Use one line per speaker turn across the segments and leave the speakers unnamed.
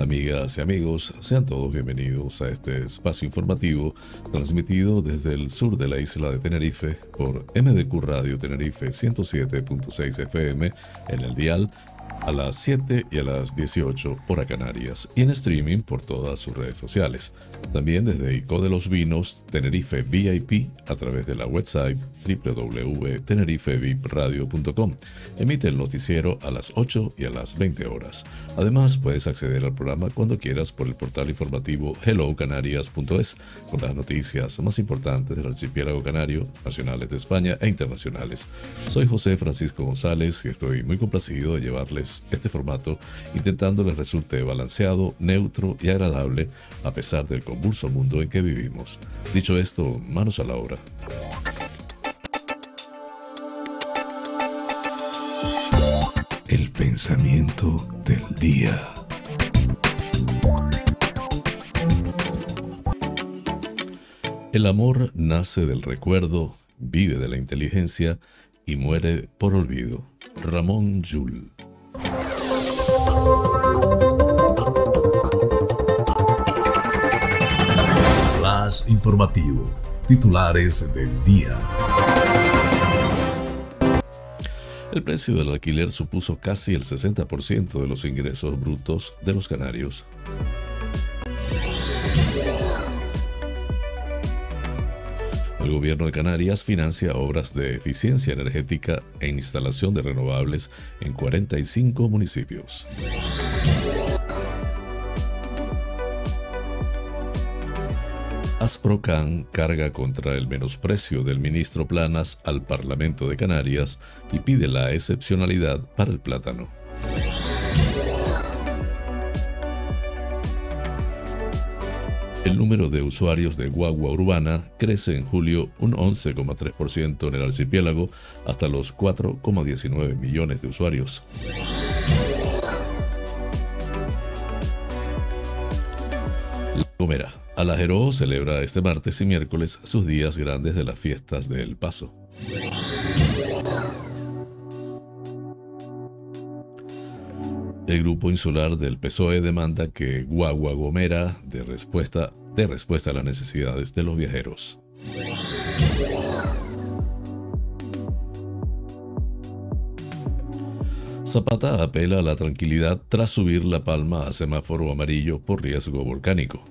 Amigas y amigos, sean todos bienvenidos a este espacio informativo transmitido desde el sur de la isla de Tenerife por MDQ Radio Tenerife 107.6 FM en el dial a las 7 y a las 18 hora Canarias y en streaming por todas sus redes sociales. También desde ICO de los Vinos Tenerife VIP a través de la website www.tenerifevipradio.com. Emite el noticiero a las 8 y a las 20 horas. Además, puedes acceder al programa cuando quieras por el portal informativo hellocanarias.es con las noticias más importantes del archipiélago canario, nacionales de España e internacionales. Soy José Francisco González y estoy muy complacido de llevarles este formato, intentando les resulte balanceado, neutro y agradable a pesar del convulso mundo en que vivimos. Dicho esto, manos a la obra. El pensamiento del día. El amor nace del recuerdo, vive de la inteligencia y muere por olvido. Ramón Jules. Más informativo. Titulares del día. El precio del alquiler supuso casi el 60% de los ingresos brutos de los canarios. El gobierno de Canarias financia obras de eficiencia energética e instalación de renovables en 45 municipios. Asprocan carga contra el menosprecio del ministro Planas al Parlamento de Canarias y pide la excepcionalidad para el plátano. El número de usuarios de guagua urbana crece en julio un 11,3% en el archipiélago hasta los 4,19 millones de usuarios. La Gomera. Alajeró celebra este martes y miércoles sus días grandes de las fiestas del Paso. El grupo insular del PSOE demanda que Guagua Gomera dé respuesta, de respuesta a las necesidades de los viajeros. Zapata apela a la tranquilidad tras subir La Palma a semáforo amarillo por riesgo volcánico.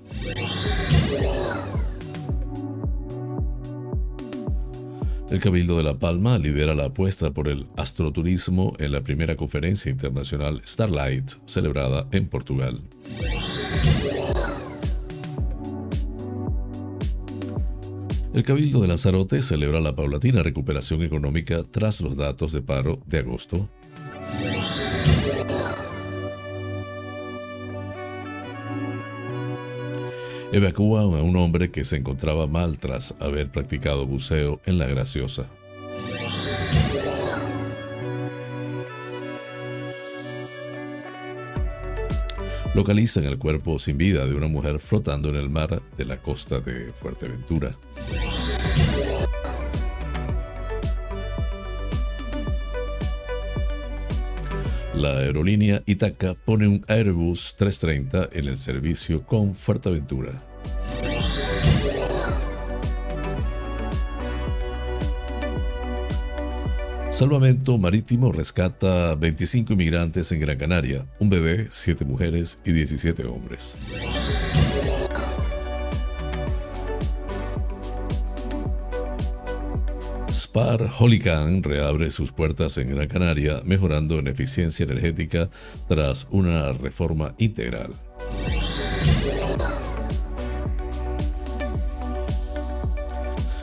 El Cabildo de La Palma lidera la apuesta por el astroturismo en la primera conferencia internacional Starlight, celebrada en Portugal. El Cabildo de Lanzarote celebra la paulatina recuperación económica tras los datos de paro de agosto. Evacúa a un hombre que se encontraba mal tras haber practicado buceo en la Graciosa. Localizan el cuerpo sin vida de una mujer flotando en el mar de la costa de Fuerteventura. La aerolínea Itaca pone un Airbus 330 en el servicio con Fuerteventura. Salvamento Marítimo rescata 25 inmigrantes en Gran Canaria, un bebé, 7 mujeres y 17 hombres. Spar Holican reabre sus puertas en Gran Canaria, mejorando en eficiencia energética tras una reforma integral.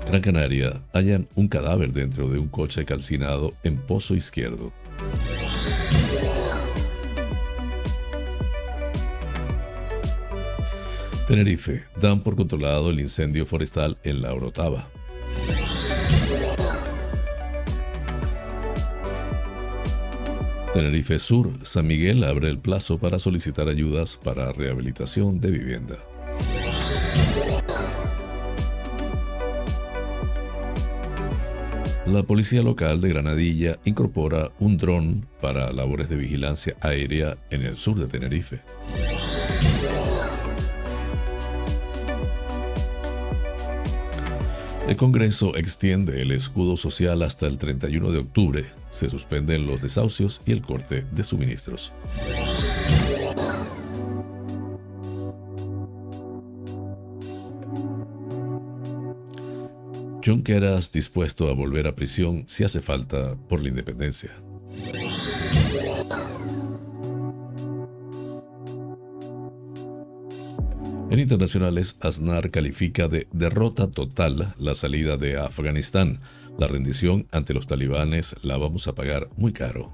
Gran Canaria hallan un cadáver dentro de un coche calcinado en Pozo Izquierdo. Tenerife dan por controlado el incendio forestal en la Orotava. Tenerife Sur, San Miguel abre el plazo para solicitar ayudas para rehabilitación de vivienda. La policía local de Granadilla incorpora un dron para labores de vigilancia aérea en el sur de Tenerife. El Congreso extiende el escudo social hasta el 31 de octubre. Se suspenden los desahucios y el corte de suministros. Junqueras dispuesto a volver a prisión si hace falta por la independencia. En internacionales, Aznar califica de derrota total la salida de Afganistán. La rendición ante los talibanes la vamos a pagar muy caro.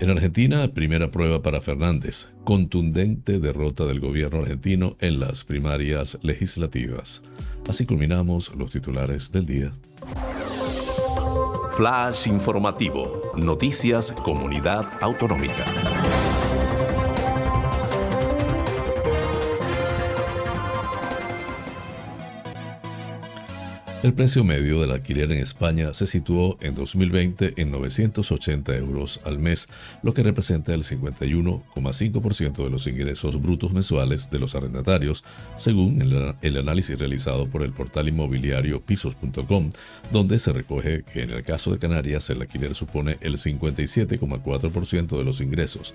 En Argentina, primera prueba para Fernández. Contundente derrota del gobierno argentino en las primarias legislativas. Así culminamos los titulares del día.
Flash informativo. Noticias Comunidad Autonómica.
El precio medio del alquiler en España se situó en 2020 en 980 euros al mes, lo que representa el 51,5% de los ingresos brutos mensuales de los arrendatarios, según el, análisis realizado por el portal inmobiliario pisos.com, donde se recoge que en el caso de Canarias el alquiler supone el 57,4% de los ingresos.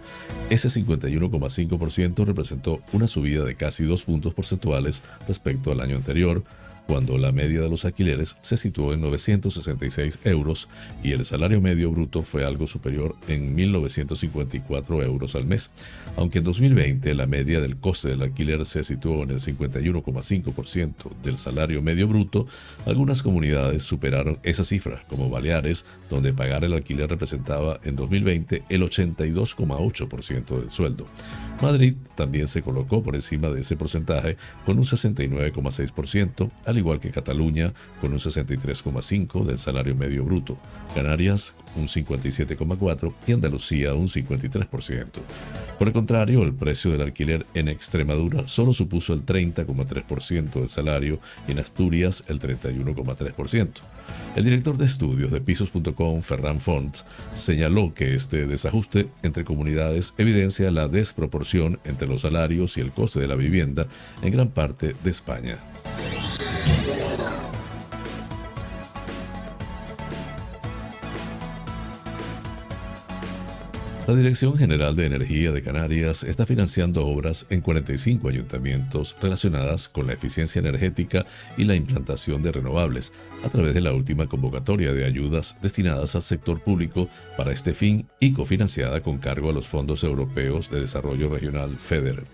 Ese 51,5% representó una subida de casi dos puntos porcentuales respecto al año anterior, cuando la media de los alquileres se situó en 966 euros y el salario medio bruto fue algo superior en 1.954 euros al mes. Aunque en 2020 la media del coste del alquiler se situó en el 51,5% del salario medio bruto, algunas comunidades superaron esa cifra, como Baleares, donde pagar el alquiler representaba en 2020 el 82,8% del sueldo. Madrid también se colocó por encima de ese porcentaje con un 69,6%, al igual que Cataluña con un 63,5% del salario medio bruto, Canarias un 57,4% y Andalucía un 53%. Por el contrario, el precio del alquiler en Extremadura solo supuso el 30,3% del salario y en Asturias el 31,3%. El director de estudios de pisos.com, Ferran Fonts, señaló que este desajuste entre comunidades evidencia la desproporción entre los salarios y el coste de la vivienda en gran parte de España. La Dirección General de Energía de Canarias está financiando obras en 45 ayuntamientos relacionadas con la eficiencia energética y la implantación de renovables a través de la última convocatoria de ayudas destinadas al sector público para este fin y cofinanciada con cargo a los fondos europeos de desarrollo regional FEDER.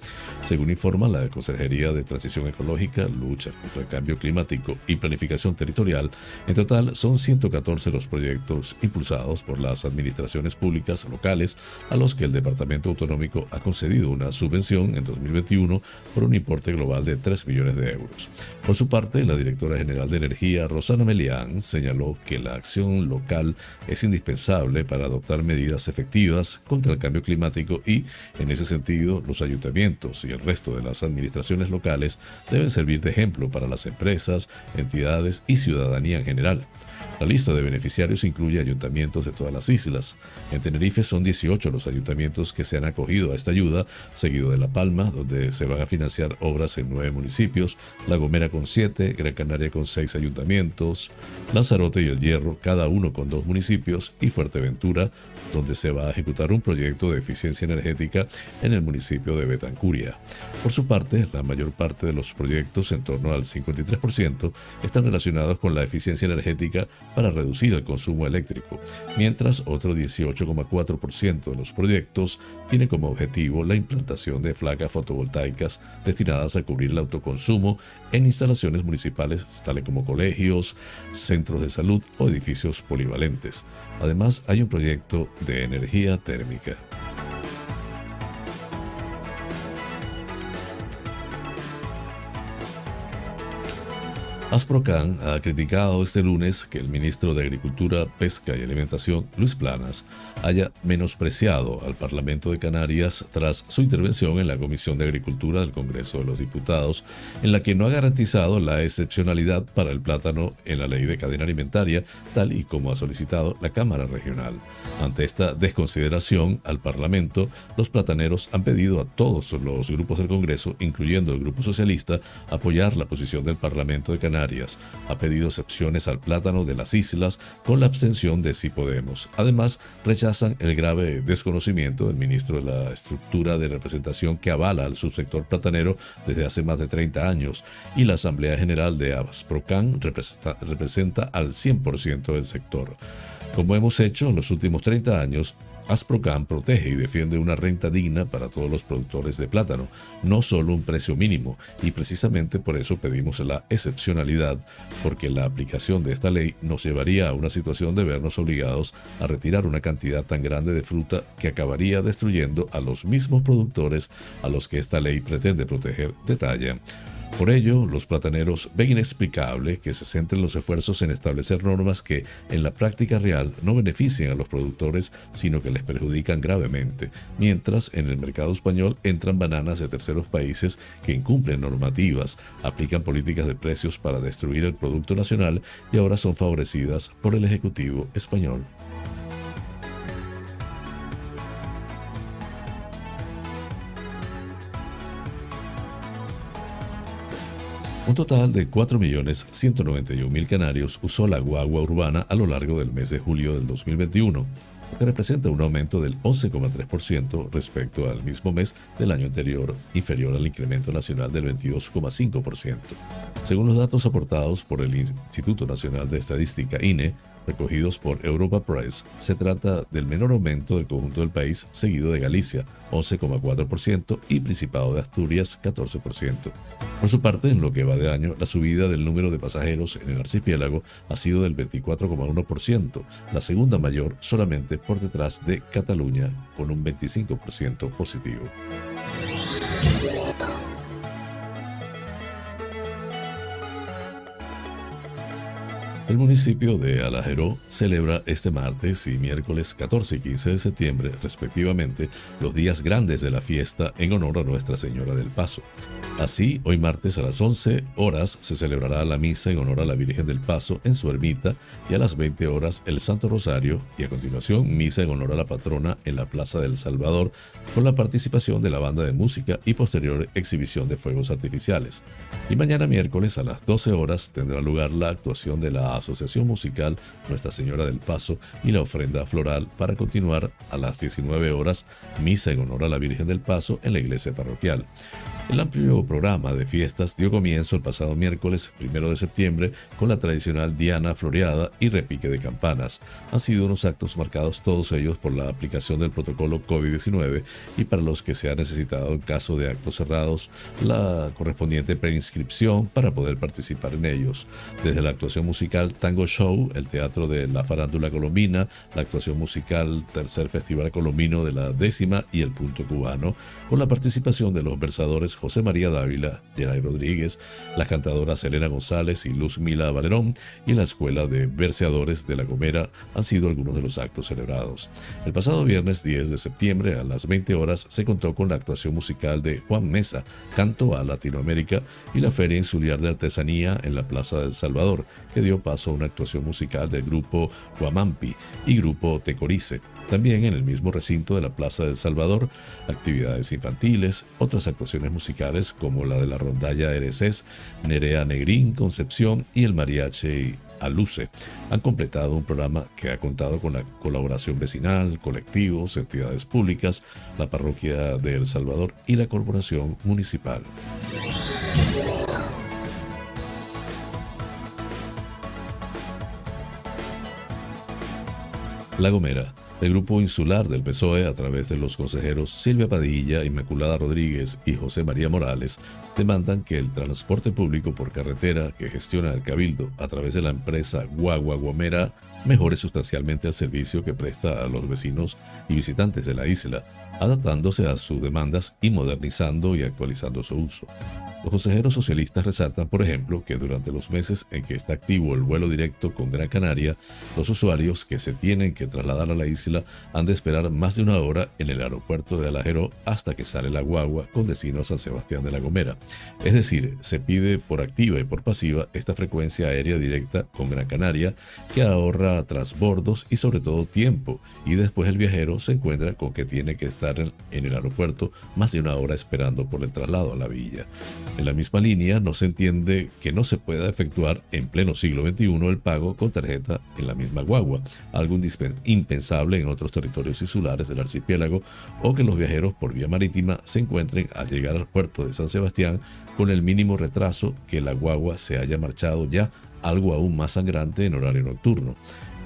Según informa la Consejería de Transición Ecológica, Lucha contra el Cambio Climático y Planificación Territorial, en total son 114 los proyectos impulsados por las administraciones públicas locales a los que el Departamento Autonómico ha concedido una subvención en 2021 por un importe global de 3 millones de euros. Por su parte, la directora general de Energía, Rosana Melián, señaló que la acción local es indispensable para adoptar medidas efectivas contra el cambio climático y, en ese sentido, los ayuntamientos y el resto de las administraciones locales deben servir de ejemplo para las empresas, entidades y ciudadanía en general. La lista de beneficiarios incluye ayuntamientos de todas las islas. En Tenerife son 18 los ayuntamientos que se han acogido a esta ayuda, seguido de La Palma, donde se van a financiar obras en nueve municipios, La Gomera con siete, Gran Canaria con seis ayuntamientos, Lanzarote y El Hierro, cada uno con dos municipios, y Fuerteventura, donde se va a ejecutar un proyecto de eficiencia energética en el municipio de Betancuria. Por su parte, la mayor parte de los proyectos, en torno al 53%, están relacionados con la eficiencia energética para reducir el consumo eléctrico, mientras otro 18,4% de los proyectos tiene como objetivo la implantación de placas fotovoltaicas destinadas a cubrir el autoconsumo en instalaciones municipales tales como colegios, centros de salud o edificios polivalentes. Además, hay un proyecto de energía térmica. Asprocan ha criticado este lunes que el ministro de Agricultura, Pesca y Alimentación, Luis Planas, haya menospreciado al Parlamento de Canarias tras su intervención en la Comisión de Agricultura del Congreso de los Diputados, en la que no ha garantizado la excepcionalidad para el plátano en la ley de cadena alimentaria, tal y como ha solicitado la Cámara Regional. Ante esta desconsideración al Parlamento, los plataneros han pedido a todos los grupos del Congreso, incluyendo el Grupo Socialista, apoyar la posición del Parlamento de Canarias ha pedido excepciones al plátano de las islas con la abstención de Sí Podemos. Además, rechazan el grave desconocimiento del ministro de la estructura de representación que avala al subsector platanero desde hace más de 30 años y la Asamblea General de Abasprocan representa, representa al 100% del sector. Como hemos hecho en los últimos 30 años, Asprocan protege y defiende una renta digna para todos los productores de plátano, no solo un precio mínimo, y precisamente por eso pedimos la excepcionalidad, porque la aplicación de esta ley nos llevaría a una situación de vernos obligados a retirar una cantidad tan grande de fruta que acabaría destruyendo a los mismos productores a los que esta ley pretende proteger, detalla. Por ello, los plataneros ven inexplicable que se centren los esfuerzos en establecer normas que, en la práctica real, no beneficien a los productores, sino que les perjudican gravemente, mientras en el mercado español entran bananas de terceros países que incumplen normativas, aplican políticas de precios para destruir el producto nacional y ahora son favorecidas por el Ejecutivo español. Un total de 4.191.000 canarios usó la guagua urbana a lo largo del mes de julio del 2021, que representa un aumento del 11,3% respecto al mismo mes del año anterior, inferior al incremento nacional del 22,5%. Según los datos aportados por el Instituto Nacional de Estadística INE, recogidos por Europa Press, se trata del menor aumento del conjunto del país, seguido de Galicia, 11,4%, y Principado de Asturias, 14%. Por su parte, en lo que va de año, la subida del número de pasajeros en el archipiélago ha sido del 24,1%, la segunda mayor solamente por detrás de Cataluña, con un 25% positivo. El municipio de Alajeró celebra este martes y miércoles 14 y 15 de septiembre, respectivamente, los días grandes de la fiesta en honor a Nuestra Señora del Paso. Así, hoy martes a las 11 horas se celebrará la misa en honor a la Virgen del Paso en su ermita y a las 20 horas el Santo Rosario y a continuación misa en honor a la patrona en la Plaza del Salvador con la participación de la banda de música y posterior exhibición de fuegos artificiales. Y mañana miércoles a las 12 horas tendrá lugar la actuación de la Asociación Musical Nuestra Señora del Paso y la ofrenda floral para continuar a las 19 horas misa en honor a la Virgen del Paso en la iglesia parroquial. El amplio programa de fiestas dio comienzo el pasado miércoles 1 de septiembre con la tradicional Diana Floreada y repique de campanas. Han sido unos actos marcados todos ellos por la aplicación del protocolo COVID-19 y para los que se ha necesitado en caso de actos cerrados la correspondiente preinscripción para poder participar en ellos. Desde la actuación musical Tango Show, el teatro de la farándula colombina, la actuación musical Tercer Festival Colombino de la décima y el Punto Cubano, con la participación de los versadores José María Dávila, Geray Rodríguez, las cantadoras Elena González y Luz Mila Valerón y la Escuela de Verseadores de La Gomera han sido algunos de los actos celebrados. El pasado viernes 10 de septiembre a las 20 horas se contó con la actuación musical de Juan Mesa, Canto a Latinoamérica y la Feria Insular de Artesanía en la Plaza del Salvador, que dio paso a una actuación musical del grupo Guamampi y grupo Tecorice. También en el mismo recinto de la Plaza del Salvador, actividades infantiles, otras actuaciones musicales como la de la rondalla Ereces, Nerea Negrín, Concepción y el mariachi Aluce han completado un programa que ha contado con la colaboración vecinal, colectivos, entidades públicas, la parroquia de El Salvador y la corporación municipal. La Gomera. El grupo insular del PSOE, a través de los consejeros Silvia Padilla, Inmaculada Rodríguez y José María Morales, demandan que el transporte público por carretera que gestiona el Cabildo a través de la empresa Guagua Gomera mejore sustancialmente el servicio que presta a los vecinos y visitantes de la isla, adaptándose a sus demandas y modernizando y actualizando su uso. Los consejeros socialistas resaltan, por ejemplo, que durante los meses en que está activo el vuelo directo con Gran Canaria, los usuarios que se tienen que trasladar a la isla han de esperar más de una hora en el aeropuerto de Alajero hasta que sale la guagua con destino a San Sebastián de la Gomera. Es decir, se pide por activa y por pasiva esta frecuencia aérea directa con Gran Canaria que ahorra transbordos y sobre todo tiempo, y después el viajero se encuentra con que tiene que estar en el aeropuerto más de una hora esperando por el traslado a la villa. En la misma línea, no se entiende que no se pueda efectuar en pleno siglo XXI el pago con tarjeta en la misma guagua, algo impensable en otros territorios insulares del archipiélago, o que los viajeros por vía marítima se encuentren al llegar al puerto de San Sebastián con el mínimo retraso que la guagua se haya marchado ya, algo aún más sangrante en horario nocturno.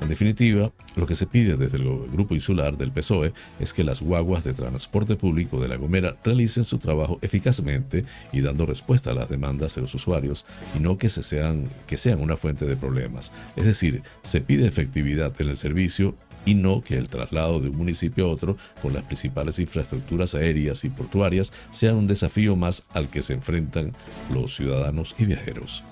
En definitiva, lo que se pide desde el grupo insular del PSOE es que las guaguas de transporte público de La Gomera realicen su trabajo eficazmente y dando respuesta a las demandas de los usuarios y no que, se sean, que sean una fuente de problemas. Es decir, se pide efectividad en el servicio y no que el traslado de un municipio a otro con las principales infraestructuras aéreas y portuarias sea un desafío más al que se enfrentan los ciudadanos y viajeros.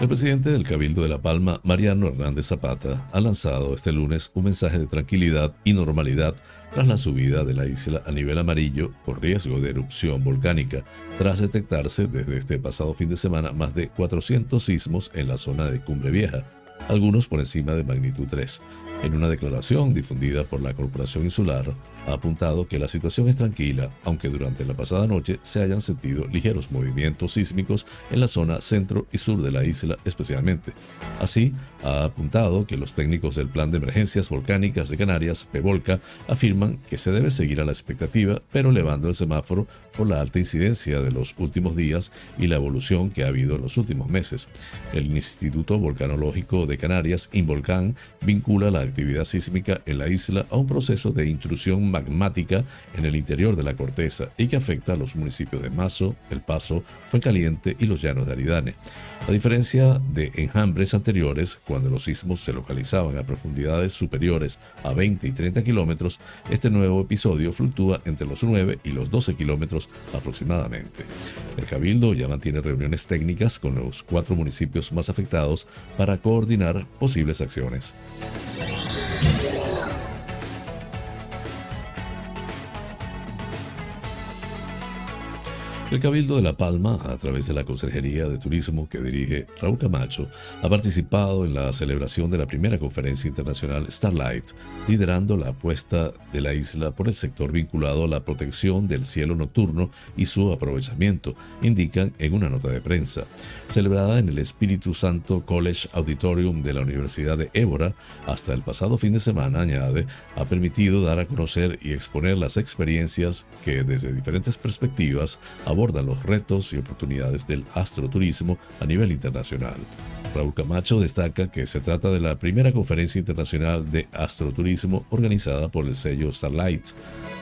El presidente del Cabildo de La Palma, Mariano Hernández Zapata, ha lanzado este lunes un mensaje de tranquilidad y normalidad tras la subida de la isla a nivel amarillo por riesgo de erupción volcánica, tras detectarse desde este pasado fin de semana más de 400 sismos en la zona de Cumbre Vieja, algunos por encima de magnitud 3. En una declaración difundida por la Corporación Insular, ha apuntado que la situación es tranquila, aunque durante la pasada noche se hayan sentido ligeros movimientos sísmicos en la zona centro y sur de la isla especialmente. Así, ha apuntado que los técnicos del Plan de Emergencias Volcánicas de Canarias, PEVOLCA, afirman que se debe seguir a la expectativa, pero elevando el semáforo por la alta incidencia de los últimos días y la evolución que ha habido en los últimos meses. El Instituto Volcanológico de Canarias, INVOLCAN, vincula la actividad sísmica en la isla a un proceso de intrusión magmática en el interior de la corteza y que afecta a los municipios de Mazo, El Paso, Fuencaliente y los Llanos de Aridane. A diferencia de enjambres anteriores, cuando los sismos se localizaban a profundidades superiores a 20 y 30 kilómetros, este nuevo episodio fluctúa entre los 9 y los 12 kilómetros aproximadamente. El Cabildo ya mantiene reuniones técnicas con los cuatro municipios más afectados para coordinar posibles acciones. El Cabildo de La Palma, a través de la Consejería de Turismo que dirige Raúl Camacho, ha participado en la celebración de la primera conferencia internacional Starlight, liderando la apuesta de la isla por el sector vinculado a la protección del cielo nocturno y su aprovechamiento, indican en una nota de prensa. Celebrada en el Espíritu Santo College Auditorium de la Universidad de Évora, hasta el pasado fin de semana, añade, ha permitido dar a conocer y exponer las experiencias que desde diferentes perspectivas los retos y oportunidades del astroturismo a nivel internacional. Raúl Camacho destaca que se trata de la primera conferencia internacional de astroturismo organizada por el sello Starlight,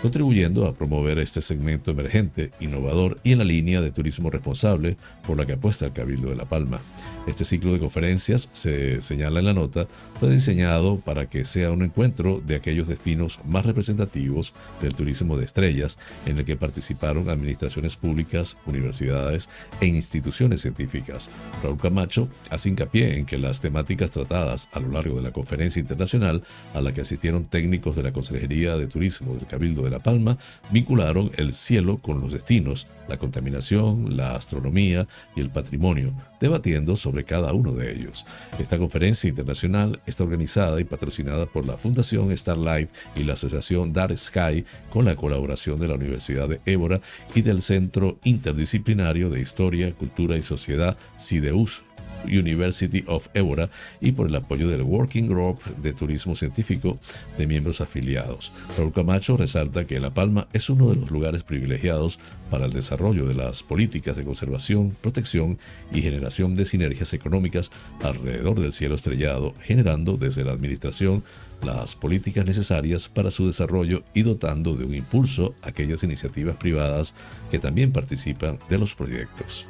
contribuyendo a promover este segmento emergente, innovador y en la línea de turismo responsable por la que apuesta el Cabildo de La Palma. Este ciclo de conferencias, se señala en la nota, fue diseñado para que sea un encuentro de aquellos destinos más representativos del turismo de estrellas, en el que participaron administraciones públicas, universidades e instituciones científicas. Raúl Camacho hace hincapié en que las temáticas tratadas a lo largo de la conferencia internacional, a la que asistieron técnicos de la Consejería de Turismo del Cabildo de La Palma, vincularon el cielo con los destinos, la contaminación, la astronomía y el patrimonio, debatiendo sobre cada uno de ellos. Esta conferencia internacional está organizada y patrocinada por la Fundación Starlight y la Asociación Dark Sky con la colaboración de la Universidad de Évora y del Centro Interdisciplinario de Historia, Cultura y Sociedad, CIDEUS, University of Évora y por el apoyo del Working Group de Turismo Científico de miembros afiliados. Raúl Camacho resalta que La Palma es uno de los lugares privilegiados para el desarrollo de las políticas de conservación, protección y generación de sinergias económicas alrededor del cielo estrellado, generando desde la administración las políticas necesarias para su desarrollo y dotando de un impulso a aquellas iniciativas privadas que también participan de los proyectos.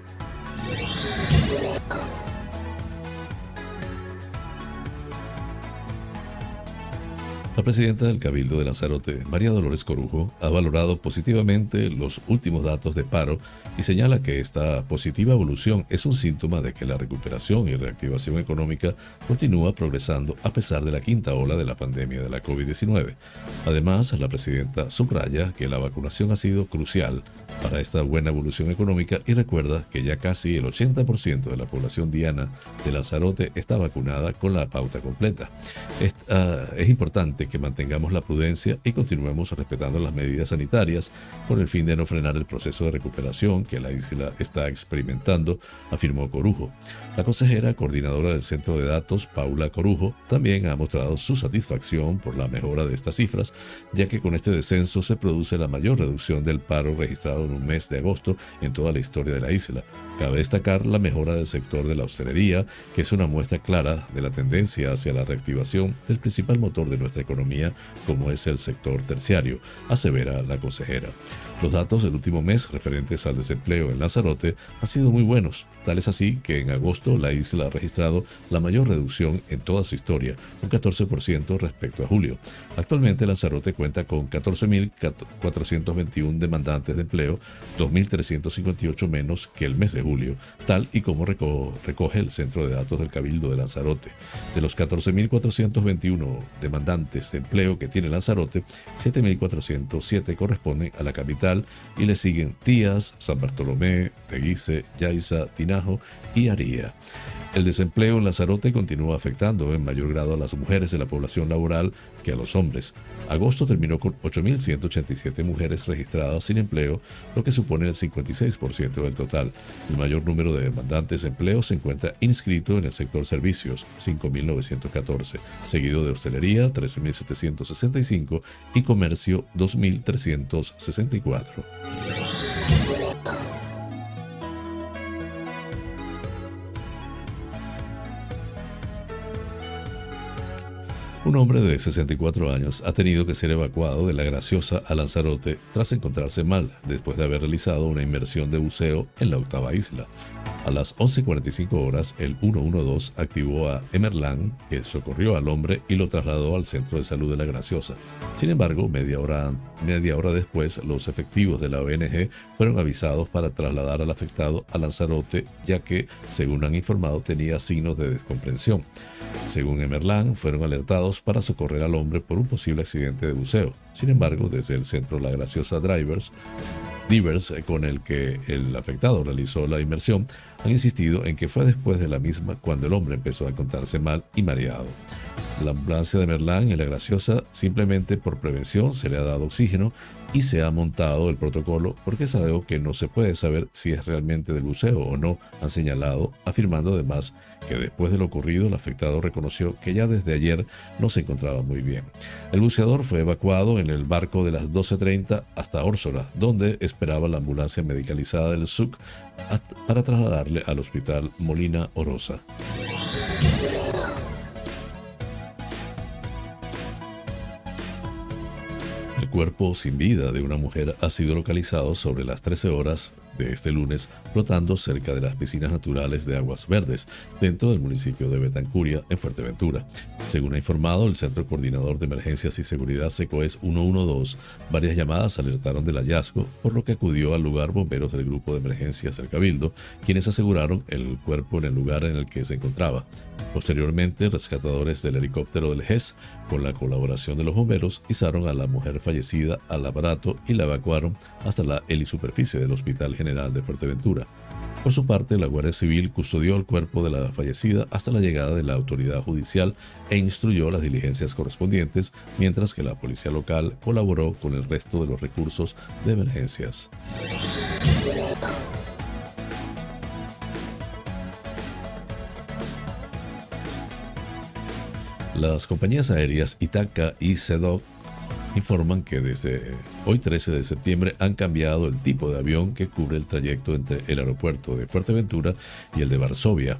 La presidenta del Cabildo de Lanzarote, María Dolores Corujo, ha valorado positivamente los últimos datos de paro y señala que esta positiva evolución es un síntoma de que la recuperación y reactivación económica continúa progresando a pesar de la quinta ola de la pandemia de la COVID-19. Además, la presidenta subraya que la vacunación ha sido crucial para esta buena evolución económica y recuerda que ya casi el 80% de la población diana de Lanzarote está vacunada con la pauta completa. Es, es importante que mantengamos la prudencia y continuemos respetando las medidas sanitarias con el fin de no frenar el proceso de recuperación que la isla está experimentando, afirmó Corujo. La consejera coordinadora del Centro de Datos, Paula Corujo, también ha mostrado su satisfacción por la mejora de estas cifras, ya que con este descenso se produce la mayor reducción del paro registrado en un mes de agosto en toda la historia de la isla. Cabe destacar la mejora del sector de la hostelería, que es una muestra clara de la tendencia hacia la reactivación del principal motor de nuestra economía, como es el sector terciario, asevera la consejera. Los datos del último mes referentes al desempleo en Lanzarote han sido muy buenos, tal es así que en agosto la isla ha registrado la mayor reducción en toda su historia, un 14% respecto a julio. Actualmente Lanzarote cuenta con 14.421 demandantes de empleo, 2.358 menos que el mes de julio, tal y como recoge el Centro de Datos del Cabildo de Lanzarote. De los 14.421 demandantes de empleo que tiene Lanzarote, 7.407 corresponden a la capital y le siguen Tías, San Bartolomé, Teguise, Yaiza, Tinajo y Aría. El desempleo en Lanzarote continúa afectando en mayor grado a las mujeres de la población laboral que a los hombres. Agosto terminó con 8.187 mujeres registradas sin empleo, lo que supone el 56% del total. El mayor número de demandantes de empleo se encuentra inscrito en el sector servicios, 5.914, seguido de hostelería, 13.765 y comercio, 2.364. Un hombre de 64 años ha tenido que ser evacuado de la Graciosa a Lanzarote tras encontrarse mal después de haber realizado una inmersión de buceo en la octava isla. A las 11.45 horas, el 112 activó a Emerlan, que socorrió al hombre y lo trasladó al centro de salud de la Graciosa. Sin embargo, media hora, media hora después, los efectivos de la ONG fueron avisados para trasladar al afectado a Lanzarote, ya que, según han informado, tenía signos de descomprensión. Según Emerlan, fueron alertados para socorrer al hombre por un posible accidente de buceo. Sin embargo, desde el centro La Graciosa Drivers, Divers, eh, con el que el afectado realizó la inmersión, han insistido en que fue después de la misma cuando el hombre empezó a encontrarse mal y mareado. La ambulancia de Merlán en La Graciosa simplemente por prevención se le ha dado oxígeno y se ha montado el protocolo porque es algo que no se puede saber si es realmente del buceo o no, han señalado, afirmando además que después de lo ocurrido el afectado reconoció que ya desde ayer no se encontraba muy bien. El buceador fue evacuado en el barco de las 12.30 hasta Órsola, donde esperaba la ambulancia medicalizada del SUC para trasladarle al hospital Molina Orosa. El cuerpo sin vida de una mujer ha sido localizado sobre las 13 horas de este lunes flotando cerca de las piscinas naturales de Aguas Verdes, dentro del municipio de Betancuria, en Fuerteventura. Según ha informado el Centro Coordinador de Emergencias y Seguridad SECOES 112, varias llamadas alertaron del hallazgo, por lo que acudió al lugar bomberos del Grupo de Emergencias del Cabildo, quienes aseguraron el cuerpo en el lugar en el que se encontraba. Posteriormente, rescatadores del helicóptero del GES, con la colaboración de los bomberos, izaron a la mujer fallecida al aparato y la evacuaron hasta la helisuperficie del Hospital General General de Fuerteventura. Por su parte, la Guardia Civil custodió el cuerpo de la fallecida hasta la llegada de la autoridad judicial e instruyó las diligencias correspondientes, mientras que la policía local colaboró con el resto de los recursos de emergencias. Las compañías aéreas Itaca y Sedoc informan que desde hoy 13 de septiembre han cambiado el tipo de avión que cubre el trayecto entre el aeropuerto de Fuerteventura y el de Varsovia.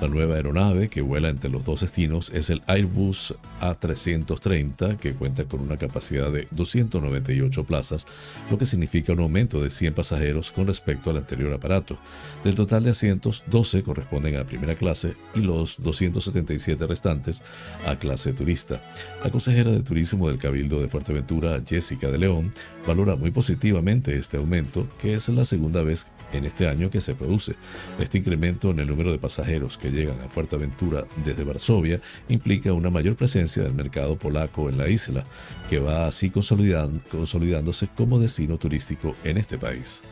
La nueva aeronave que vuela entre los dos destinos es el Airbus A330 que cuenta con una capacidad de 298 plazas, lo que significa un aumento de 100 pasajeros con respecto al anterior aparato. Del total de asientos, 12 corresponden a primera clase y los 277 restantes a clase turista. La consejera de Turismo del Cabildo de Fuerteventura, Jessica de León, valora muy positivamente este aumento, que es la segunda vez en este año que se produce. Este incremento en el número de pasajeros que llegan a Fuerteventura desde Varsovia implica una mayor presencia del mercado polaco en la isla, que va así consolidándose como destino turístico en este país.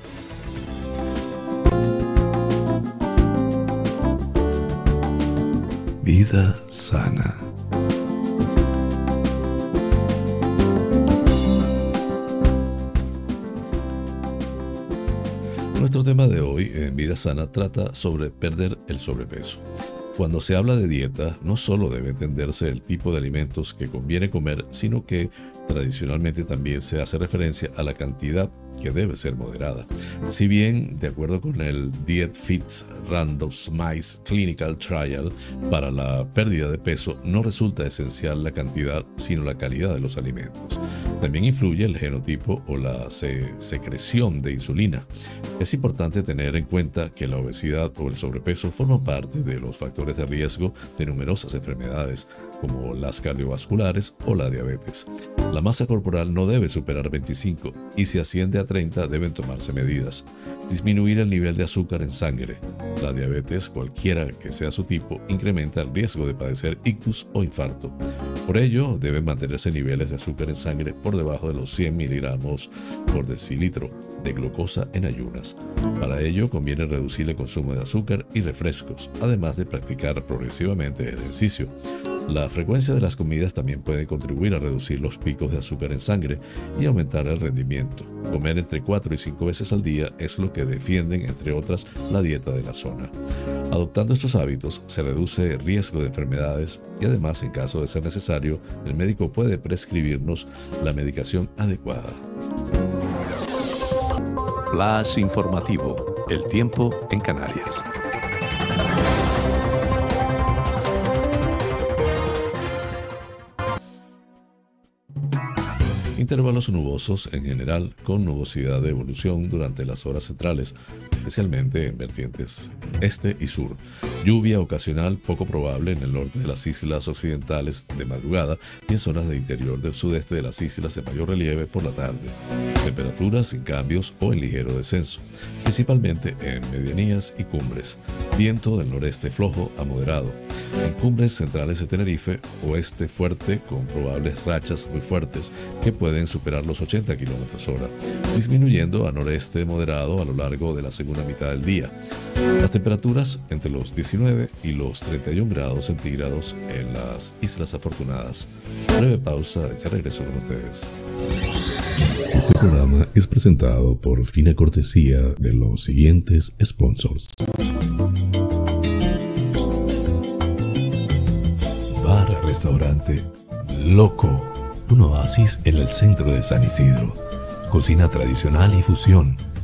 Vida sana.
Nuestro tema de hoy en Vida Sana trata sobre perder el sobrepeso. Cuando se habla de dieta, no solo debe entenderse el tipo de alimentos que conviene comer, sino que tradicionalmente también se hace referencia a la cantidad que debe ser moderada. Si bien, de acuerdo con el Diet Fits Randomized Clinical Trial, para la pérdida de peso no resulta esencial la cantidad, sino la calidad de los alimentos. También influye el genotipo o la secreción de insulina. Es importante tener en cuenta que la obesidad o el sobrepeso forman parte de los factores de riesgo de numerosas enfermedades, como las cardiovasculares o la diabetes. La masa corporal no debe superar 25 y si asciende a 30 deben tomarse medidas. Disminuir el nivel de azúcar en sangre. La diabetes, cualquiera que sea su tipo, incrementa el riesgo de padecer ictus o infarto. Por ello, deben mantenerse niveles de azúcar en sangre por debajo de los 100 miligramos por decilitro de glucosa en ayunas. Para ello, conviene reducir el consumo de azúcar y refrescos, además de practicar progresivamente ejercicio. La frecuencia de las comidas también puede contribuir a reducir los picos de azúcar en sangre y aumentar el rendimiento. Comer entre 4 y 5 veces al día es lo que defienden, entre otras, la dieta de la zona. Adoptando estos hábitos se reduce el riesgo de enfermedades y además, en caso de ser necesario, el médico puede prescribirnos la medicación adecuada.
Flash informativo. El tiempo en Canarias.
Intervalos nubosos en general con nubosidad de evolución durante las horas centrales, especialmente en vertientes este y sur. Lluvia ocasional poco probable en el norte de las islas occidentales de madrugada y en zonas del interior del sudeste de las islas de mayor relieve por la tarde. Temperaturas sin cambios o en ligero descenso, principalmente en medianías y cumbres. Viento del noreste flojo a moderado. En cumbres centrales de Tenerife, oeste fuerte con probables rachas muy fuertes que pueden superar los 80 km hora, disminuyendo a noreste moderado a lo largo de la segunda mitad del día. Las temperaturas entre los 19 y los 31 grados centígrados en las Islas Afortunadas. Breve pausa, ya regreso con ustedes.
Este programa es presentado por fina cortesía de los siguientes sponsors. Bar Restaurante Loco, un oasis en el centro de San Isidro. Cocina tradicional y fusión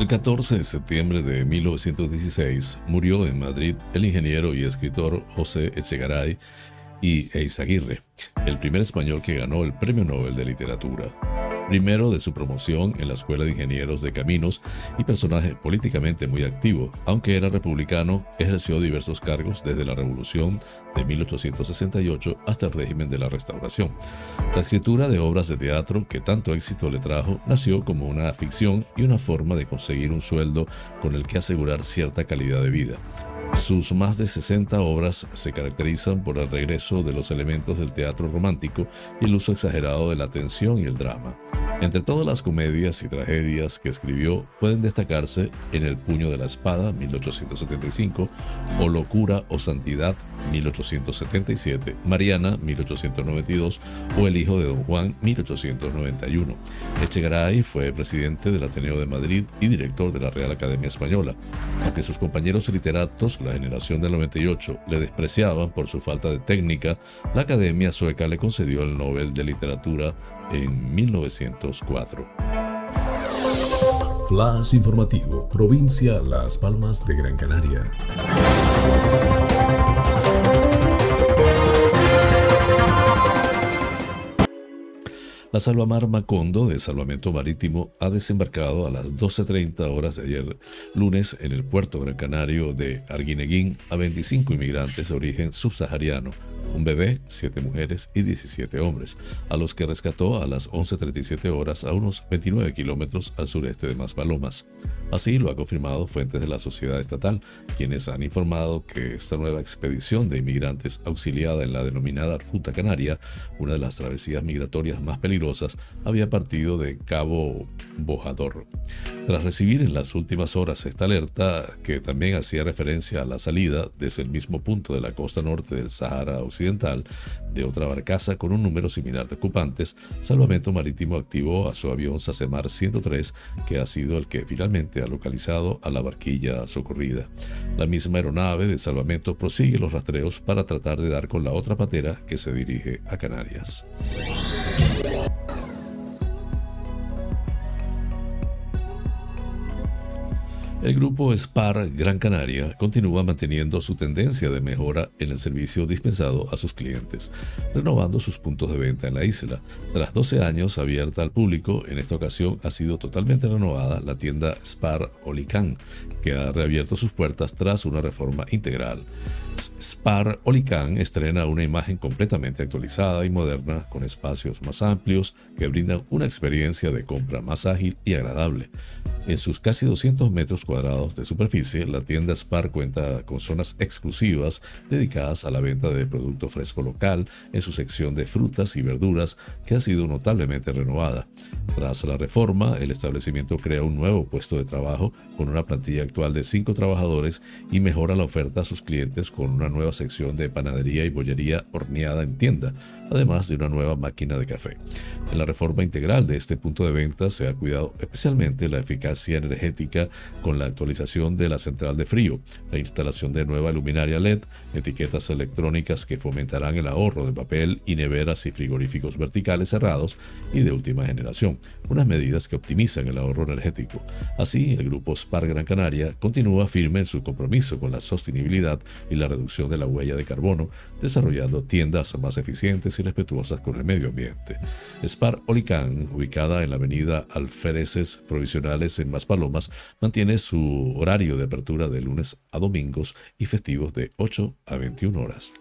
El 14 de septiembre de 1916 murió en Madrid el ingeniero y escritor José Echegaray, y Eizaguirre, el primer español que ganó el Premio Nobel de Literatura. Primero de su promoción en la Escuela de Ingenieros de Caminos y personaje políticamente muy activo, aunque era republicano, ejerció diversos cargos desde la Revolución de 1868 hasta el régimen de la Restauración. La escritura de obras de teatro que tanto éxito le trajo nació como una ficción y una forma de conseguir un sueldo con el que asegurar cierta calidad de vida. Sus más de 60 obras se caracterizan por el regreso de los elementos del teatro romántico y el uso exagerado de la tensión y el drama. Entre todas las comedias y tragedias que escribió pueden destacarse En el puño de la espada, 1875, o Locura o Santidad, 1877, Mariana, 1892, o El hijo de Don Juan, 1891. Echegaray fue presidente del Ateneo de Madrid y director de la Real Academia Española. Aunque sus compañeros literatos la generación del 98 le despreciaban por su falta de técnica, la Academia Sueca le concedió el Nobel de Literatura en 1904.
Flash informativo, provincia Las Palmas de Gran Canaria.
La Salvamar Macondo de Salvamento Marítimo ha desembarcado a las 12.30 horas de ayer lunes en el puerto gran canario de Arguineguín a 25 inmigrantes de origen subsahariano un bebé, siete mujeres y 17 hombres, a los que rescató a las 11.37 horas a unos 29 kilómetros al sureste de Maspalomas. Así lo ha confirmado fuentes de la sociedad estatal, quienes han informado que esta nueva expedición de inmigrantes auxiliada en la denominada Ruta Canaria, una de las travesías migratorias más peligrosas, había partido de Cabo Bojador. Tras recibir en las últimas horas esta alerta, que también hacía referencia a la salida desde el mismo punto de la costa norte del Sahara Occidental, de otra barcaza con un número similar de ocupantes, Salvamento Marítimo activó a su avión Sacemar 103, que ha sido el que finalmente ha localizado a la barquilla socorrida. La misma aeronave de salvamento prosigue los rastreos para tratar de dar con la otra patera que se dirige a Canarias. El grupo SPAR Gran Canaria continúa manteniendo su tendencia de mejora en el servicio dispensado a sus clientes, renovando sus puntos de venta en la isla. Tras 12 años abierta al público, en esta ocasión ha sido totalmente renovada la tienda Spar Olicán, que ha reabierto sus puertas tras una reforma integral. Spar Olicán estrena una imagen completamente actualizada y moderna con espacios más amplios que brindan una experiencia de compra más ágil y agradable. En sus casi 200 metros cuadrados, de superficie, la tienda Spar cuenta con zonas exclusivas dedicadas a la venta de producto fresco local en su sección de frutas y verduras que ha sido notablemente renovada. Tras la reforma, el establecimiento crea un nuevo puesto de trabajo con una plantilla actual de cinco trabajadores y mejora la oferta a sus clientes con una nueva sección de panadería y bollería horneada en tienda, además de una nueva máquina de café. En la reforma integral de este punto de venta se ha cuidado especialmente la eficacia energética con la actualización de la central de frío, la instalación de nueva luminaria LED, etiquetas electrónicas que fomentarán el ahorro de papel y neveras y frigoríficos verticales cerrados y de última generación, unas medidas que optimizan el ahorro energético. Así, el grupo SPAR Gran Canaria continúa firme en su compromiso con la sostenibilidad y la reducción de la huella de carbono, desarrollando tiendas más eficientes y respetuosas con el medio ambiente. Spar Olicán, ubicada en la avenida Alfereces Provisionales en Maspalomas, mantiene su horario de apertura de lunes a domingos y festivos de 8 a 21 horas.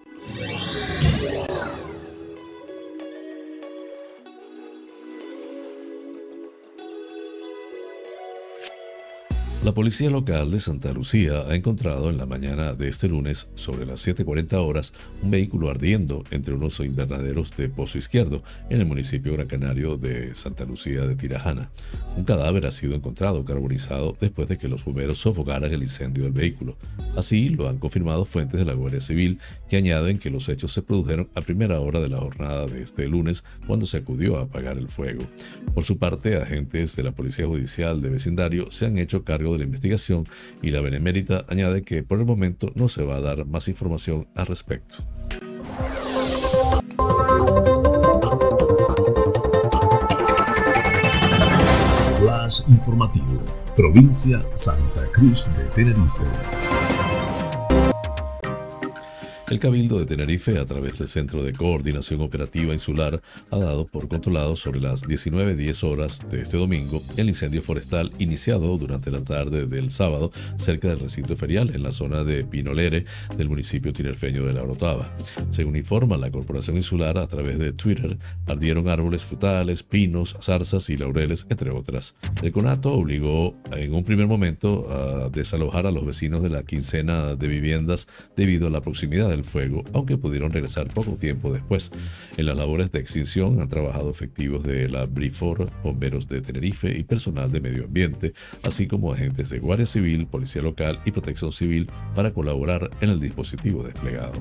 La policía local de Santa Lucía ha encontrado en la mañana de este lunes, sobre las 7.40 horas, un vehículo ardiendo entre unos invernaderos de Pozo Izquierdo, en el municipio gran canario de Santa Lucía de Tirajana. Un cadáver ha sido encontrado carbonizado después de que los bomberos sofocaran el incendio del vehículo. Así lo han confirmado fuentes de la Guardia Civil, que añaden que los hechos se produjeron a primera hora de la jornada de este lunes, cuando se acudió a apagar el fuego. Por su parte, agentes de la Policía Judicial de vecindario se han hecho cargo de la investigación y la Benemérita añade que por el momento no se va a dar más información al respecto.
Provincia Santa Cruz de Tenerife.
El Cabildo de Tenerife, a través del Centro de Coordinación Operativa Insular, ha dado por controlado sobre las 19.10 horas de este domingo el incendio forestal iniciado durante la tarde del sábado cerca del recinto ferial en la zona de Pinolere del municipio tinerfeño de La Orotava. Según informa la Corporación Insular a través de Twitter, ardieron árboles frutales, pinos, zarzas y laureles, entre otras. El conato obligó en un primer momento a desalojar a los vecinos de la quincena de viviendas debido a la proximidad del fuego, aunque pudieron regresar poco tiempo después. En las labores de extinción han trabajado efectivos de la BRIFOR, bomberos de Tenerife y personal de medio ambiente, así como agentes de Guardia Civil, Policía Local y Protección Civil para colaborar en el dispositivo desplegado.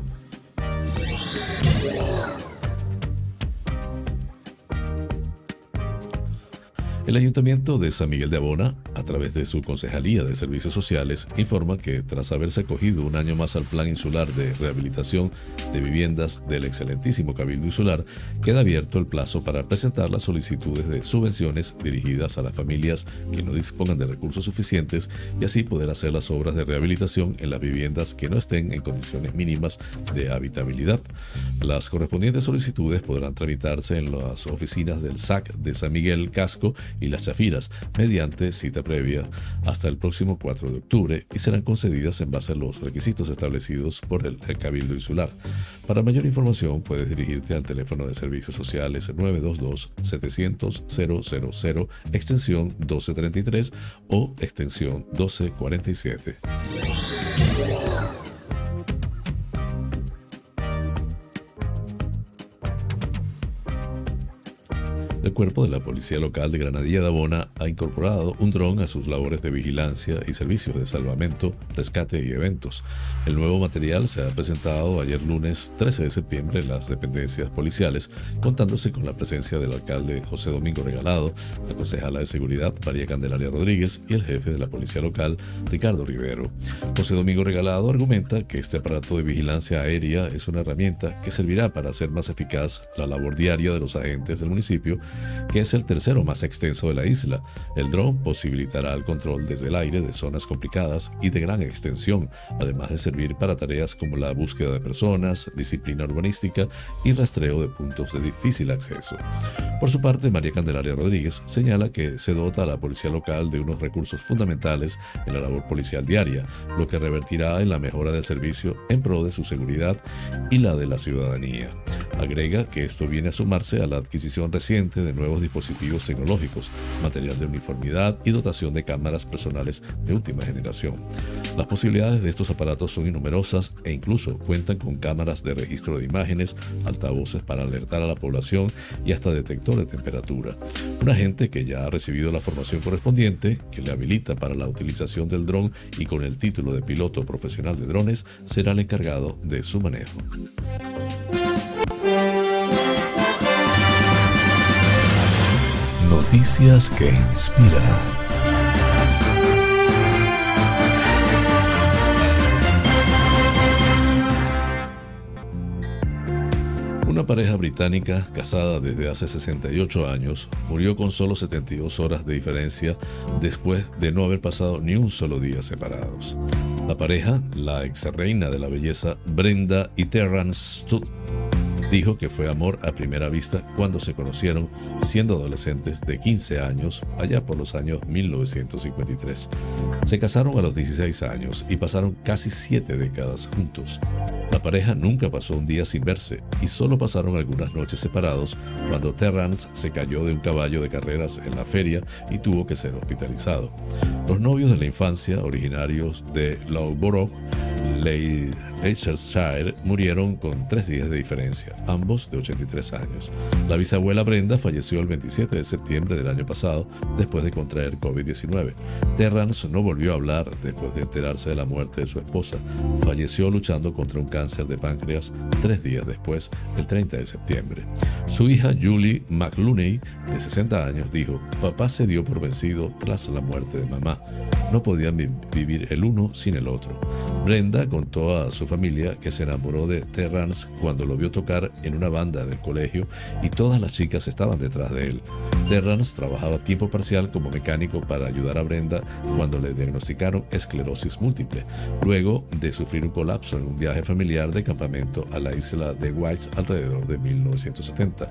El Ayuntamiento de San Miguel de Abona, a través de su Concejalía de Servicios Sociales, informa que tras haberse acogido un año más al Plan Insular de Rehabilitación de Viviendas del excelentísimo Cabildo Insular, queda abierto el plazo para presentar las solicitudes de subvenciones dirigidas a las familias que no dispongan de recursos suficientes y así poder hacer las obras de rehabilitación en las viviendas que no estén en condiciones mínimas de habitabilidad. Las correspondientes solicitudes podrán tramitarse en las oficinas del SAC de San Miguel Casco y las Chafiras mediante cita previa hasta el próximo 4 de octubre y serán concedidas en base a los requisitos establecidos por el, Cabildo Insular. Para mayor información puedes dirigirte al teléfono de servicios sociales 922-700-000 extensión 1233 o extensión 1247. Cuerpo de la Policía Local de Granadilla de Abona ha incorporado un dron a sus labores de vigilancia y servicios de salvamento, rescate y eventos. El nuevo material se ha presentado ayer lunes 13 de septiembre en las dependencias policiales, contándose con la presencia del alcalde José Domingo Regalado, la concejala de seguridad María Candelaria Rodríguez y el jefe de la Policía Local Ricardo Rivero. José Domingo Regalado argumenta que este aparato de vigilancia aérea es una herramienta que servirá para hacer más eficaz la labor diaria de los agentes del municipio que es el tercero más extenso de la isla. El dron posibilitará el control desde el aire de zonas complicadas y de gran extensión, además de servir para tareas como la búsqueda de personas, disciplina urbanística y rastreo de puntos de difícil acceso. Por su parte, María Candelaria Rodríguez señala que se dota a la policía local de unos recursos fundamentales en la labor policial diaria, lo que revertirá en la mejora del servicio en pro de su seguridad y la de la ciudadanía. Agrega que esto viene a sumarse a la adquisición reciente de nuevos dispositivos tecnológicos, material de uniformidad y dotación de cámaras personales de última generación. Las posibilidades de estos aparatos son innumerosas e incluso cuentan con cámaras de registro de imágenes, altavoces para alertar a la población y hasta detector de temperatura. Un agente que ya ha recibido la formación correspondiente, que le habilita para la utilización del dron y con el título de piloto profesional de drones, será el encargado de su manejo.
Noticias que inspiran.
Una pareja británica casada desde hace 68 años murió con solo 72 horas de diferencia después de no haber pasado ni un solo día separados. La pareja, la ex reina de la belleza Brenda y Terrence Studd, dijo que fue amor a primera vista cuando se conocieron siendo adolescentes de 15 años, allá por los años 1953. Se casaron a los 16 años y pasaron casi 7 décadas juntos. La pareja nunca pasó un día sin verse y solo pasaron algunas noches separados cuando Terrance se cayó de un caballo de carreras en la feria y tuvo que ser hospitalizado. Los novios de la infancia, originarios de Loughborough, Leicestershire, murieron con tres días de diferencia, ambos de 83 años. La bisabuela Brenda falleció el 27 de septiembre del año pasado después de contraer COVID-19. Terrance no volvió a hablar después de enterarse de la muerte de su esposa. Falleció luchando contra un cáncer de páncreas tres días después, el 30 de septiembre. Su hija Julie McLooney, de 60 años, dijo, papá se dio por vencido tras la muerte de mamá. No podían vivir el uno sin el otro. Brenda contó a su familia que se enamoró de Terrance cuando lo vio tocar en una banda del colegio y todas las chicas estaban detrás de él. Terrance trabajaba a tiempo parcial como mecánico para ayudar a Brenda cuando le diagnosticaron esclerosis múltiple, luego de sufrir un colapso en un viaje familiar de campamento a la isla de Whites alrededor de 1970.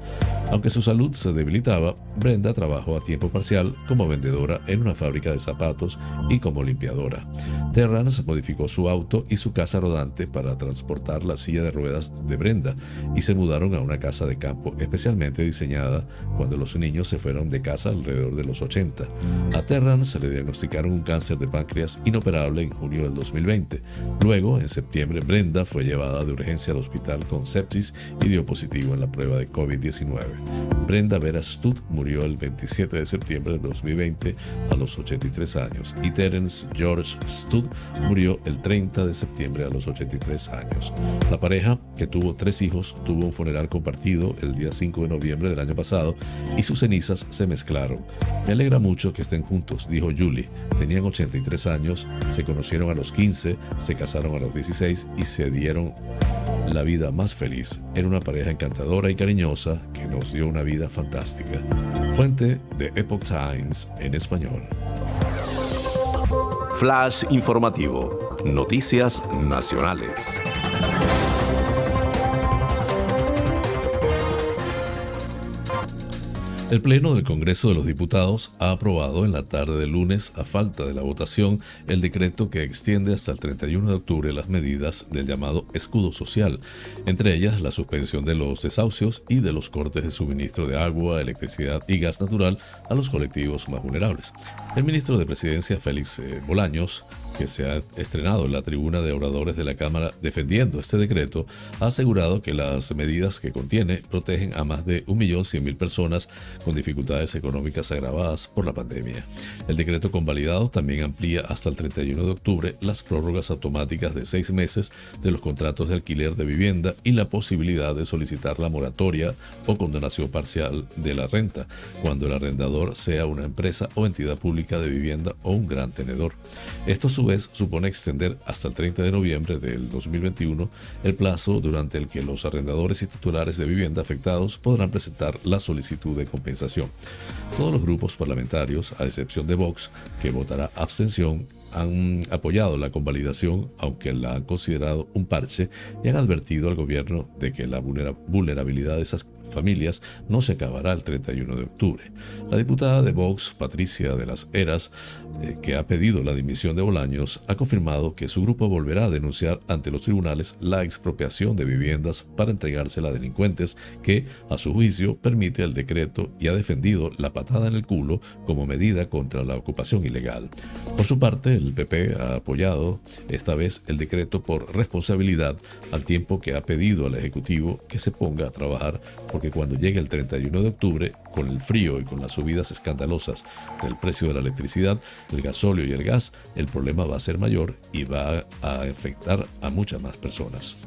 Aunque su salud se debilitaba, Brenda trabajó a tiempo parcial como vendedora en una fábrica de zapatos y como limpiadora. Terrance modificó su auto y su casa rodante para transportar la silla de ruedas de Brenda y se mudaron a una casa de campo especialmente diseñada cuando los niños se fueron de casa alrededor de los 80. A Terrance se le diagnosticaron un cáncer de páncreas inoperable en junio del 2020. Luego, en septiembre, Brenda fue llevada de urgencia al hospital con sepsis y dio positivo en la prueba de COVID-19. Brenda Vera Studd murió el 27 de septiembre de 2020 a los 83 años y Terence George Studd murió el 30 de septiembre a los 83 años. La pareja, que tuvo tres hijos, tuvo un funeral compartido el día 5 de noviembre del año pasado y sus cenizas se mezclaron. Me alegra mucho que estén juntos, dijo Julie. Tenían 83 años, se conocieron a los 15, se casaron a los 16 y se dieron la vida más feliz. Era una pareja encantadora y cariñosa que nos dio una vida fantástica. Fuente de Epoch Times en español.
Flash informativo. Noticias nacionales.
El Pleno del Congreso de los Diputados ha aprobado en la tarde del lunes, a falta de la votación, el decreto que extiende hasta el 31 de octubre las medidas del llamado escudo social, entre ellas la suspensión de los desahucios y de los cortes de suministro de agua, electricidad y gas natural a los colectivos más vulnerables. El ministro de Presidencia, Félix eh, Bolaños, que se ha estrenado en la tribuna de oradores de la Cámara defendiendo este decreto, ha asegurado que las medidas que contiene protegen a más de 1.100.000 personas con dificultades económicas agravadas por la pandemia. El decreto convalidado también amplía hasta el 31 de octubre las prórrogas automáticas de seis meses de los contratos de alquiler de vivienda y la posibilidad de solicitar la moratoria o condonación parcial de la renta cuando el arrendador sea una empresa o entidad pública de vivienda o un gran tenedor. Esto su vez supone extender hasta el 30 de noviembre del 2021 el plazo durante el que los arrendadores y titulares de vivienda afectados podrán presentar la solicitud de compensación. Todos los grupos parlamentarios, a excepción de Vox, que votará abstención, han apoyado la convalidación, aunque la han considerado un parche, y han advertido al gobierno de que la vulnerabilidad de esas familias no se acabará el 31 de octubre. La diputada de Vox, Patricia de las Heras, eh, que ha pedido la dimisión de Bolaños, años, ha confirmado que su grupo volverá a denunciar ante los tribunales la expropiación de viviendas para entregársela a delincuentes que, a su juicio, permite el decreto y ha defendido la patada en el culo como medida contra la ocupación ilegal. Por su parte, el PP ha apoyado esta vez el decreto por responsabilidad al tiempo que ha pedido al Ejecutivo que se ponga a trabajar porque cuando llegue el 31 de octubre, con el frío y con las subidas escandalosas del precio de la electricidad, el gasóleo y el gas, el problema va a ser mayor y va a afectar a muchas más personas.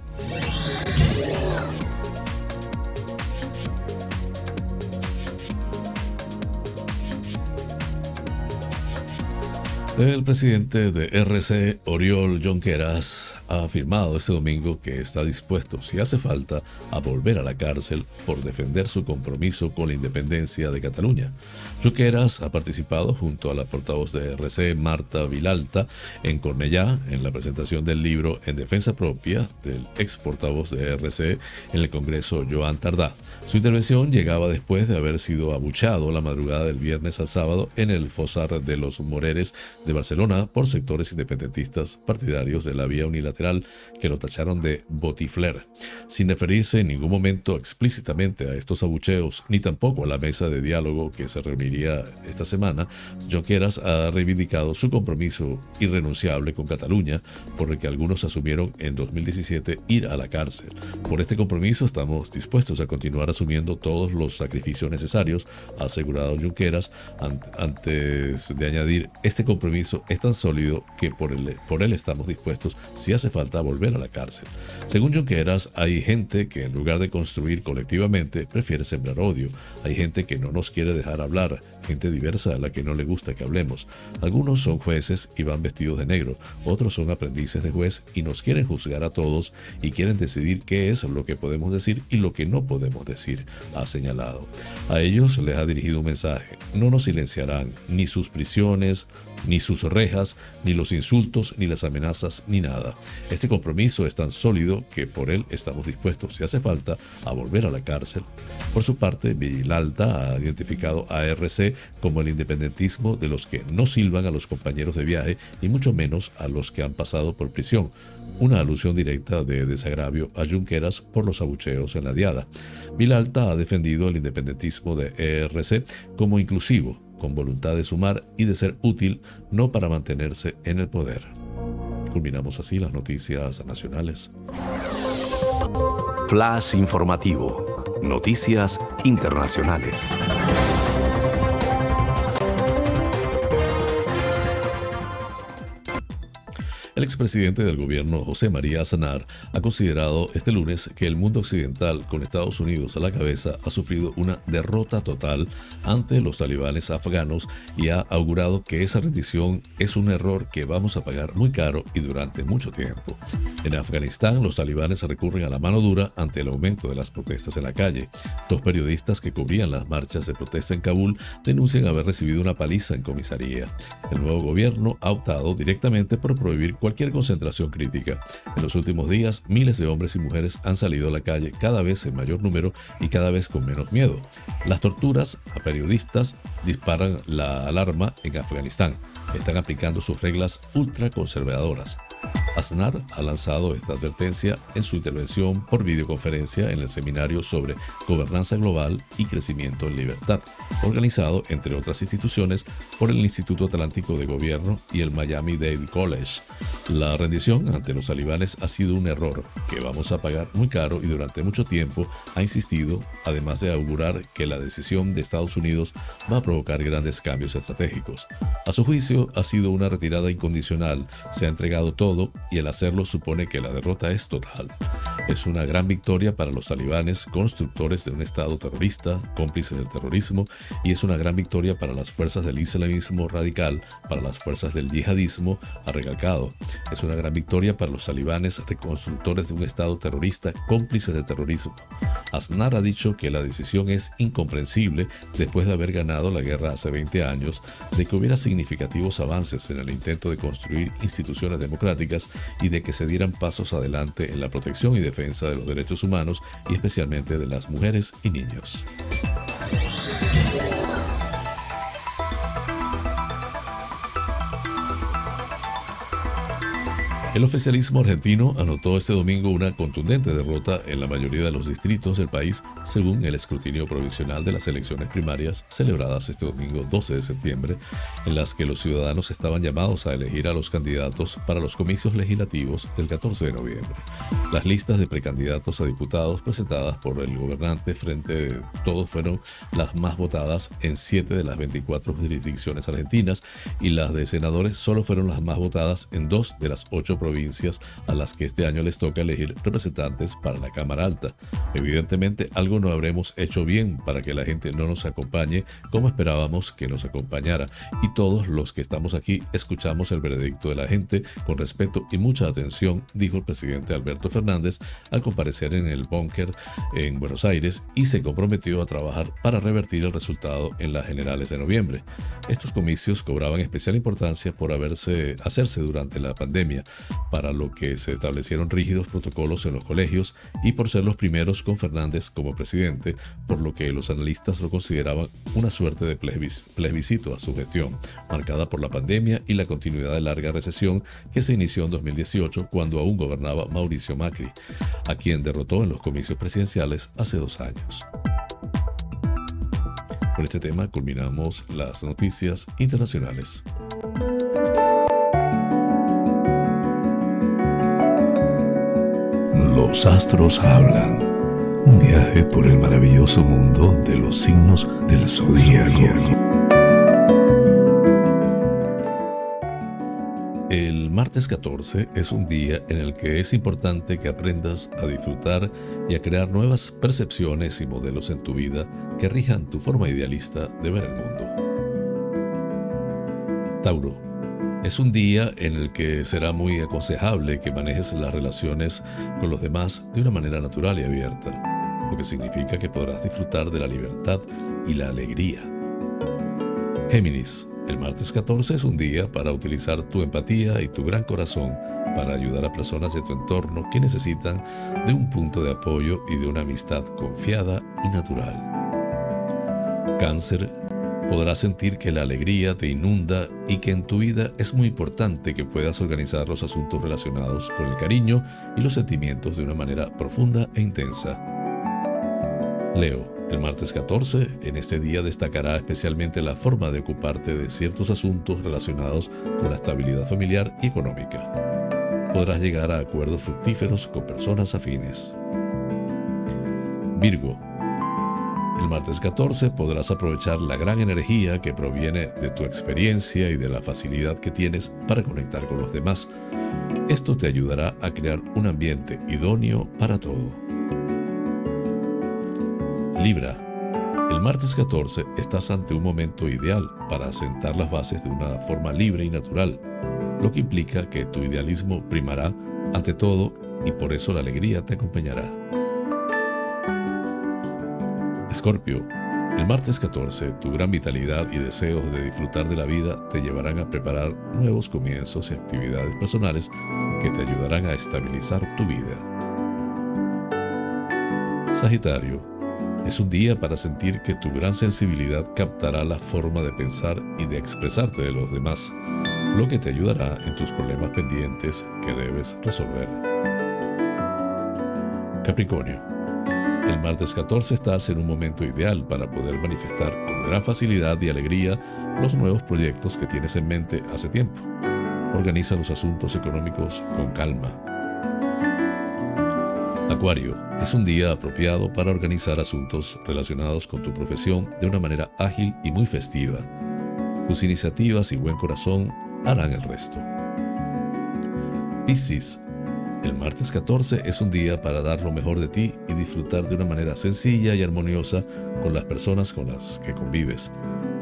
El presidente de RC, Oriol Jonqueras, ha afirmado este domingo que está dispuesto, si hace falta, a volver a la cárcel por defender su compromiso con la independencia de Cataluña. Junqueras ha participado junto a la portavoz de RC, Marta Vilalta, en Cornellá, en la presentación del libro En defensa propia del ex portavoz de RC en el Congreso, Joan Tardá. Su intervención llegaba después de haber sido abuchado la madrugada del viernes al sábado en el Fosar de los Moreres de Barcelona por sectores independentistas partidarios de la vía unilateral que lo tacharon de botifler. Sin referirse en ningún momento explícitamente a estos abucheos, ni tampoco a la mesa de diálogo que se reuniría esta semana, Junqueras ha reivindicado su compromiso irrenunciable con Cataluña, por el que algunos asumieron en 2017 ir a la cárcel. Por este compromiso estamos dispuestos a continuar asumiendo todos los sacrificios necesarios, ha asegurado Junqueras, antes de añadir este compromiso es tan sólido que por él, por él estamos dispuestos, si hace falta, a volver a la cárcel. Según Junqueras, hay gente que en lugar de construir colectivamente prefiere sembrar odio. Hay gente que no nos quiere dejar hablar, gente diversa a la que no le gusta que hablemos. Algunos son jueces y van vestidos de negro, otros son aprendices de juez y nos quieren juzgar a todos y quieren decidir qué es lo que podemos decir y lo que no podemos decir, ha señalado. A ellos les ha dirigido un mensaje. No nos silenciarán ni sus prisiones, ni sus rejas, ni los insultos, ni las amenazas, ni nada. Este compromiso es tan sólido que por él estamos dispuestos, si hace falta, a volver a la cárcel. Por su parte, Villalta ha identificado a RC como el independentismo de los que no silban a los compañeros de viaje y mucho menos a los que han pasado por prisión, una alusión directa de desagravio a Junqueras por los abucheos en la diada. Vilalta ha defendido el independentismo de ERC como inclusivo, con voluntad de sumar y de ser útil, no para mantenerse en el poder. Culminamos así las noticias nacionales.
Flash informativo. Noticias internacionales.
El expresidente del gobierno José María Aznar ha considerado este lunes que el mundo occidental, con Estados Unidos a la cabeza, ha sufrido una derrota total ante los talibanes afganos y ha augurado que esa rendición es un error que vamos a pagar muy caro y durante mucho tiempo. En Afganistán, los talibanes recurren a la mano dura ante el aumento de las protestas en la calle. Dos periodistas que cubrían las marchas de protesta en Kabul denuncian haber recibido una paliza en comisaría. El nuevo gobierno ha optado directamente por prohibir cualquier concentración crítica. En los últimos días, miles de hombres y mujeres han salido a la calle cada vez en mayor número y cada vez con menos miedo. Las torturas a periodistas disparan la alarma en Afganistán. Están aplicando sus reglas ultraconservadoras. Aznar ha lanzado esta advertencia en su intervención por videoconferencia en el seminario sobre gobernanza global y crecimiento en libertad, organizado, entre otras instituciones, por el Instituto Atlántico de Gobierno y el Miami Dade College. La rendición ante los talibanes ha sido un error que vamos a pagar muy caro y durante mucho tiempo ha insistido, además de augurar que la decisión de Estados Unidos va a provocar grandes cambios estratégicos. A su juicio, ha sido una retirada incondicional, se ha entregado todo y el hacerlo supone que la derrota es total. Es una gran victoria para los talibanes, constructores de un Estado terrorista, cómplices del terrorismo, y es una gran victoria para las fuerzas del islamismo radical, para las fuerzas del yihadismo, ha recalcado. Es una gran victoria para los talibanes, reconstructores de un Estado terrorista, cómplices del terrorismo. Aznar ha dicho que la decisión es incomprensible después de haber ganado la guerra hace 20 años, de que hubiera significativos avances en el intento de construir instituciones democráticas y de que se dieran pasos adelante en la protección y defensa de los derechos humanos y especialmente de las mujeres y niños. El oficialismo argentino anotó este domingo una contundente derrota en la mayoría de los distritos del país, según el escrutinio provisional de las elecciones primarias celebradas este domingo 12 de septiembre, en las que los ciudadanos estaban llamados a elegir a los candidatos para los comicios legislativos del 14 de noviembre. Las listas de precandidatos a diputados presentadas por el gobernante frente de todos fueron las más votadas en 7 de las 24 jurisdicciones argentinas y las de senadores solo fueron las más votadas en 2 de las 8 provincias a las que este año les toca elegir representantes para la Cámara Alta. Evidentemente, algo no habremos hecho bien para que la gente no nos acompañe como esperábamos que nos acompañara. Y todos los que estamos aquí escuchamos el veredicto de la gente con respeto y mucha atención, dijo el presidente Alberto Fernández al comparecer en el búnker en Buenos Aires y se comprometió a trabajar para revertir el resultado en las generales de noviembre. Estos comicios cobraban especial importancia por haberse, hacerse durante la pandemia, para lo que se establecieron rígidos protocolos en los colegios y por ser los primeros con Fernández como presidente, por lo que los analistas lo consideraban una suerte de plebiscito a su gestión, marcada por la pandemia y la continuidad de larga recesión que se inició en 2018 cuando aún gobernaba Mauricio Macri, a quien derrotó en los comicios presidenciales hace dos años. Con este tema culminamos las noticias internacionales.
Los astros hablan. Un viaje por el maravilloso mundo de los signos del zodiaco.
El martes 14 es un día en el que es importante que aprendas a disfrutar y a crear nuevas percepciones y modelos en tu vida que rijan tu forma idealista de ver el mundo. Tauro, es un día en el que será muy aconsejable que manejes las relaciones con los demás de una manera natural y abierta, lo que significa que podrás disfrutar de la libertad y la alegría. Géminis, el martes 14 es un día para utilizar tu empatía y tu gran corazón para ayudar a personas de tu entorno que necesitan de un punto de apoyo y de una amistad confiada y natural. Cáncer, podrás sentir que la alegría te inunda y que en tu vida es muy importante que puedas organizar los asuntos relacionados con el cariño y los sentimientos de una manera profunda e intensa. Leo, el martes 14, en este día destacará especialmente la forma de ocuparte de ciertos asuntos relacionados con la estabilidad familiar y económica. Podrás llegar a acuerdos fructíferos con personas afines. Virgo, el martes 14 podrás aprovechar la gran energía que proviene de tu experiencia y de la facilidad que tienes para conectar con los demás. Esto te ayudará a crear un ambiente idóneo para todo. Libra. El martes 14 estás ante un momento ideal para asentar las bases de una forma libre y natural, lo que implica que tu idealismo primará ante todo y por eso la alegría te acompañará. Escorpio, el martes 14, tu gran vitalidad y deseos de disfrutar de la vida te llevarán a preparar nuevos comienzos y actividades personales que te ayudarán a estabilizar tu vida. Sagitario, es un día para sentir que tu gran sensibilidad captará la forma de pensar y de expresarte de los demás, lo que te ayudará en tus problemas pendientes que debes resolver. Capricornio, el martes 14 estás en un momento ideal para poder manifestar con gran facilidad y alegría los nuevos proyectos que tienes en mente hace tiempo. Organiza los asuntos económicos con calma. Acuario, es un día apropiado para organizar asuntos relacionados con tu profesión de una manera ágil y muy festiva. Tus iniciativas y buen corazón harán el resto. Piscis, el martes 14 es un día para dar lo mejor de ti y disfrutar de una manera sencilla y armoniosa con las personas con las que convives.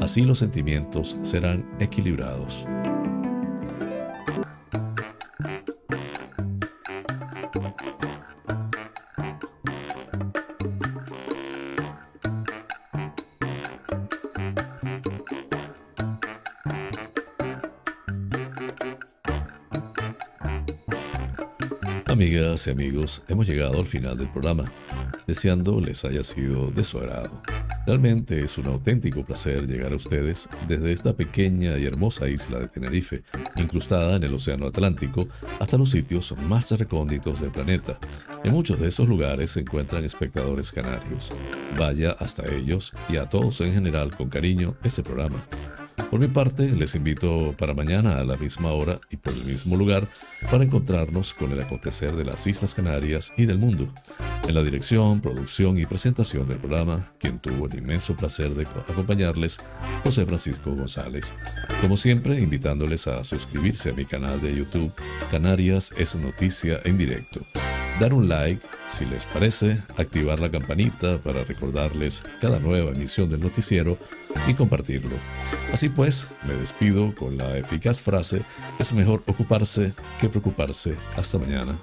Así los sentimientos serán equilibrados. Y amigos, hemos llegado al final del programa, deseando les haya sido de su agrado. Realmente es un auténtico placer llegar a ustedes desde esta pequeña y hermosa isla de Tenerife, incrustada en el Océano Atlántico, hasta los sitios más recónditos del planeta. En muchos de esos lugares se encuentran espectadores canarios. Vaya hasta ellos y a todos en general con cariño este programa. Por mi parte, les invito para mañana a la misma hora y por el mismo lugar para encontrarnos con el acontecer de las Islas Canarias y del mundo. En la dirección, producción y presentación del programa, quien tuvo el inmenso placer de acompañarles, José Francisco González. Como siempre, invitándoles a suscribirse a mi canal de YouTube, Canarias es noticia en directo dar un like si les parece, activar la campanita para recordarles cada nueva emisión del noticiero y compartirlo. Así pues, me despido con la eficaz frase, es mejor ocuparse que preocuparse. Hasta mañana.